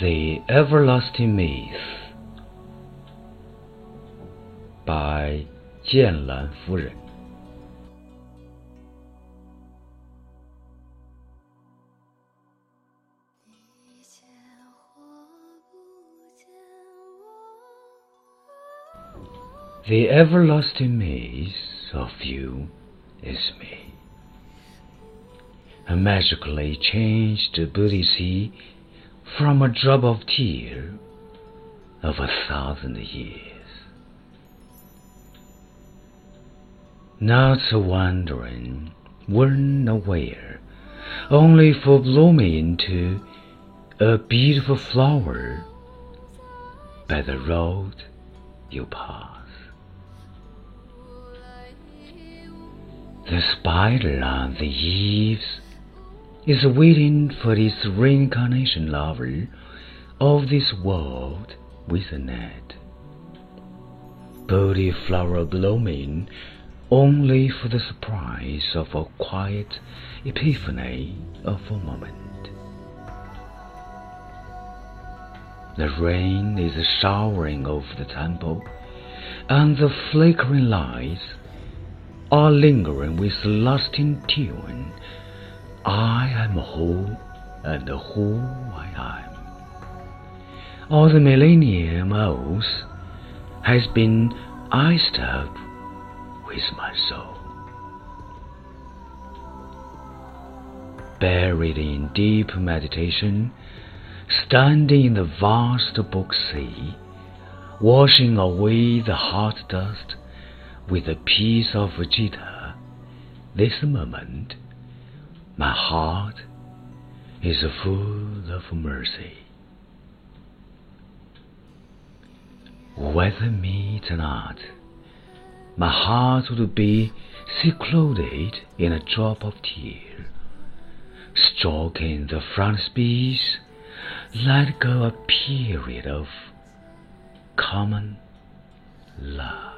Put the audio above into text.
The Everlasting Myth by 剑兰夫人。The everlasting myth of you is me. A magically changed ability from a drop of tear of a thousand years. Not so wandering, when aware, only for blooming into a beautiful flower by the road you pass. The spider on the eaves is waiting for its reincarnation lover of this world with a net. Bodhi flower blooming only for the surprise of a quiet epiphany of a moment. The rain is showering over the temple, and the flickering lights are lingering with lasting tune. I am who and who I am. All the millennium oath has been iced up with my soul. Buried in deep meditation, standing in the vast book sea, washing away the heart dust with a piece of Vegeta, this moment my heart is full of mercy. Whether meet or not, my heart would be secluded in a drop of tear, stroking the front frontispiece, let go a period of common love.